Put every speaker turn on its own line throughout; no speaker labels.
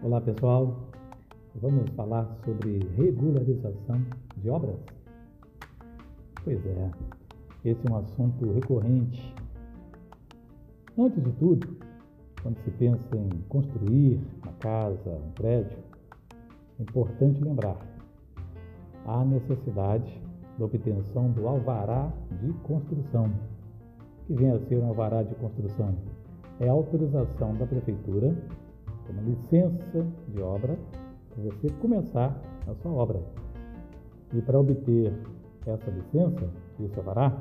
Olá pessoal, vamos falar sobre regularização de obras? Pois é, esse é um assunto recorrente. Antes de tudo, quando se pensa em construir uma casa, um prédio, é importante lembrar a necessidade da obtenção do alvará de construção. O que vem a ser um alvará de construção? É a autorização da prefeitura uma licença de obra para você começar a sua obra. E para obter essa licença, esse alvará,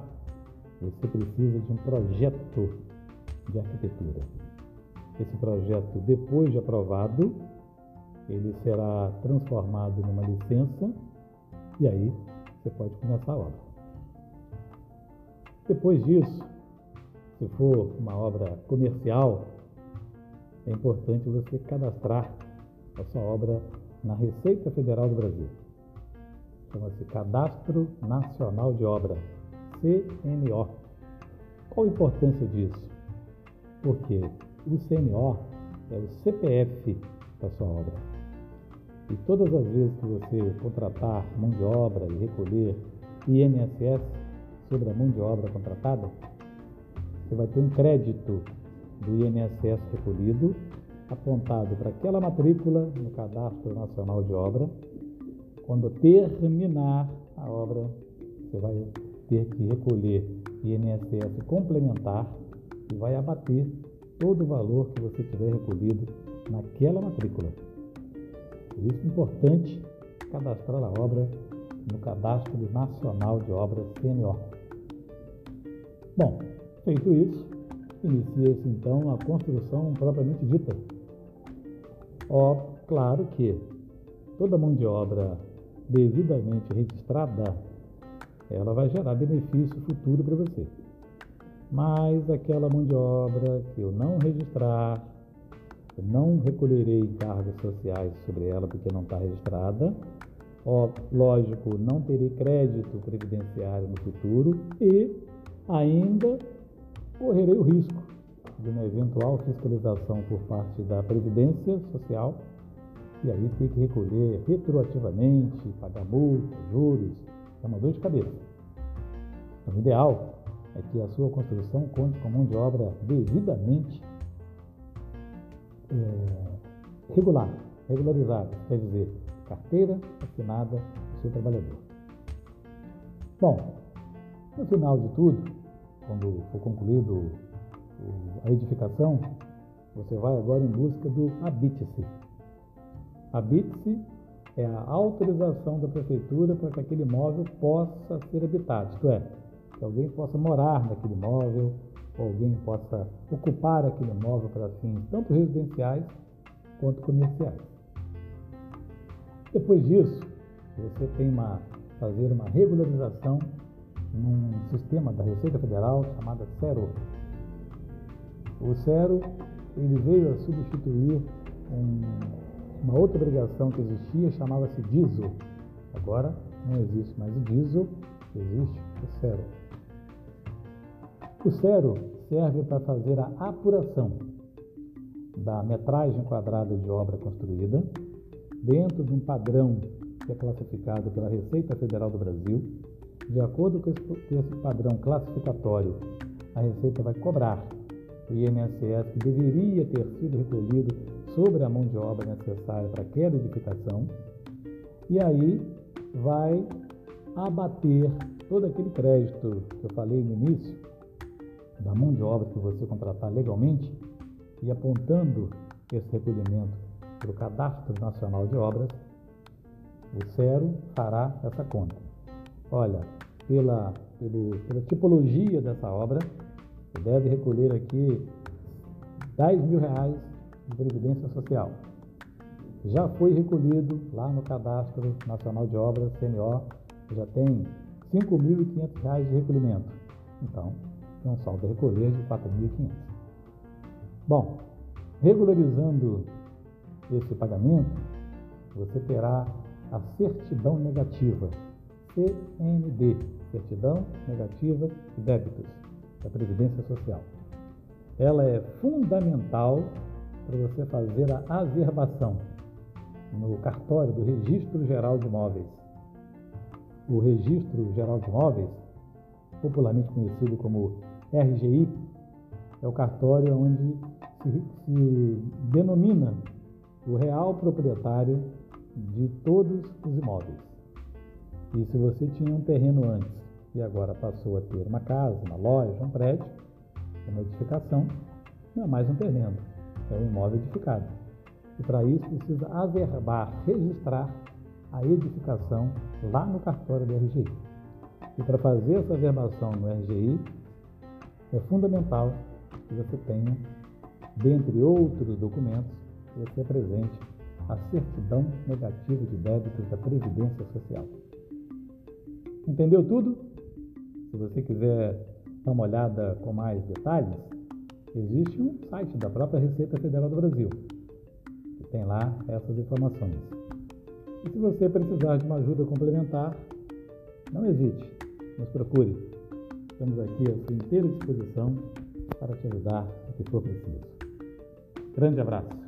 você precisa de um projeto de arquitetura. Esse projeto, depois de aprovado, ele será transformado numa licença e aí você pode começar a obra. Depois disso, se for uma obra comercial, é importante você cadastrar a sua obra na Receita Federal do Brasil. Chama-se Cadastro Nacional de Obra, CNO. Qual a importância disso? Porque o CNO é o CPF da sua obra. E todas as vezes que você contratar mão de obra e recolher INSS sobre a mão de obra contratada, você vai ter um crédito do INSS recolhido, apontado para aquela matrícula no Cadastro Nacional de Obra. Quando terminar a obra, você vai ter que recolher INSS complementar e vai abater todo o valor que você tiver recolhido naquela matrícula. Por isso é importante cadastrar a obra no Cadastro Nacional de Obras CNO. Bom, feito isso, inicia-se então a construção propriamente dita. Ó, claro que toda mão de obra devidamente registrada, ela vai gerar benefício futuro para você. Mas aquela mão de obra que eu não registrar, eu não recolherei encargos sociais sobre ela porque não está registrada, ó, lógico, não terei crédito previdenciário no futuro e ainda correrei o risco de uma eventual fiscalização por parte da Previdência Social e aí ter que recolher retroativamente, pagar multa, juros, é uma dor de cabeça. Então, o ideal é que a sua construção conte com mão de obra devidamente é, regular, regularizada, quer dizer, carteira assinada do seu trabalhador. Bom, no final de tudo, quando for concluído a edificação, você vai agora em busca do habite-se. Habite-se é a autorização da prefeitura para que aquele imóvel possa ser habitado, isto é, que alguém possa morar naquele imóvel, alguém possa ocupar aquele imóvel para fins tanto residenciais quanto comerciais. Depois disso, você tem uma fazer uma regularização num sistema da Receita Federal chamada CERO. O CERO ele veio a substituir um, uma outra obrigação que existia, chamava-se DISO. Agora não existe mais o DISO, existe o CERO. O CERO serve para fazer a apuração da metragem quadrada de obra construída dentro de um padrão que é classificado pela Receita Federal do Brasil de acordo com esse padrão classificatório, a Receita vai cobrar o INSS que deveria ter sido recolhido sobre a mão de obra necessária para aquela edificação, e aí vai abater todo aquele crédito que eu falei no início, da mão de obra que você contratar legalmente, e apontando esse recolhimento para o Cadastro Nacional de Obras, o CERO fará essa conta. Olha, pela, pelo, pela tipologia dessa obra, você deve recolher aqui 10 mil reais de Previdência Social. Já foi recolhido lá no Cadastro Nacional de Obras, CNO, já tem R$ 5.500 de recolhimento. Então, tem um saldo a recolher de R$ 4.500. Bom, regularizando esse pagamento, você terá a certidão negativa, CND, certidão negativa de débitos da Previdência Social. Ela é fundamental para você fazer a averbação no cartório do Registro Geral de Imóveis. O Registro Geral de Imóveis, popularmente conhecido como RGI, é o cartório onde se, se denomina o real proprietário de todos os imóveis. E se você tinha um terreno antes e agora passou a ter uma casa, uma loja, um prédio, uma edificação, não é mais um terreno, é um imóvel edificado. E para isso precisa averbar, registrar a edificação lá no cartório do RGI. E para fazer essa averbação no RGI, é fundamental que você tenha, dentre outros documentos, você apresente a certidão negativa de débitos da Previdência Social. Entendeu tudo? Se você quiser dar uma olhada com mais detalhes, existe um site da própria Receita Federal do Brasil, que tem lá essas informações. E se você precisar de uma ajuda complementar, não hesite, nos procure. Estamos aqui à sua inteira disposição para te ajudar no que for preciso. Grande abraço.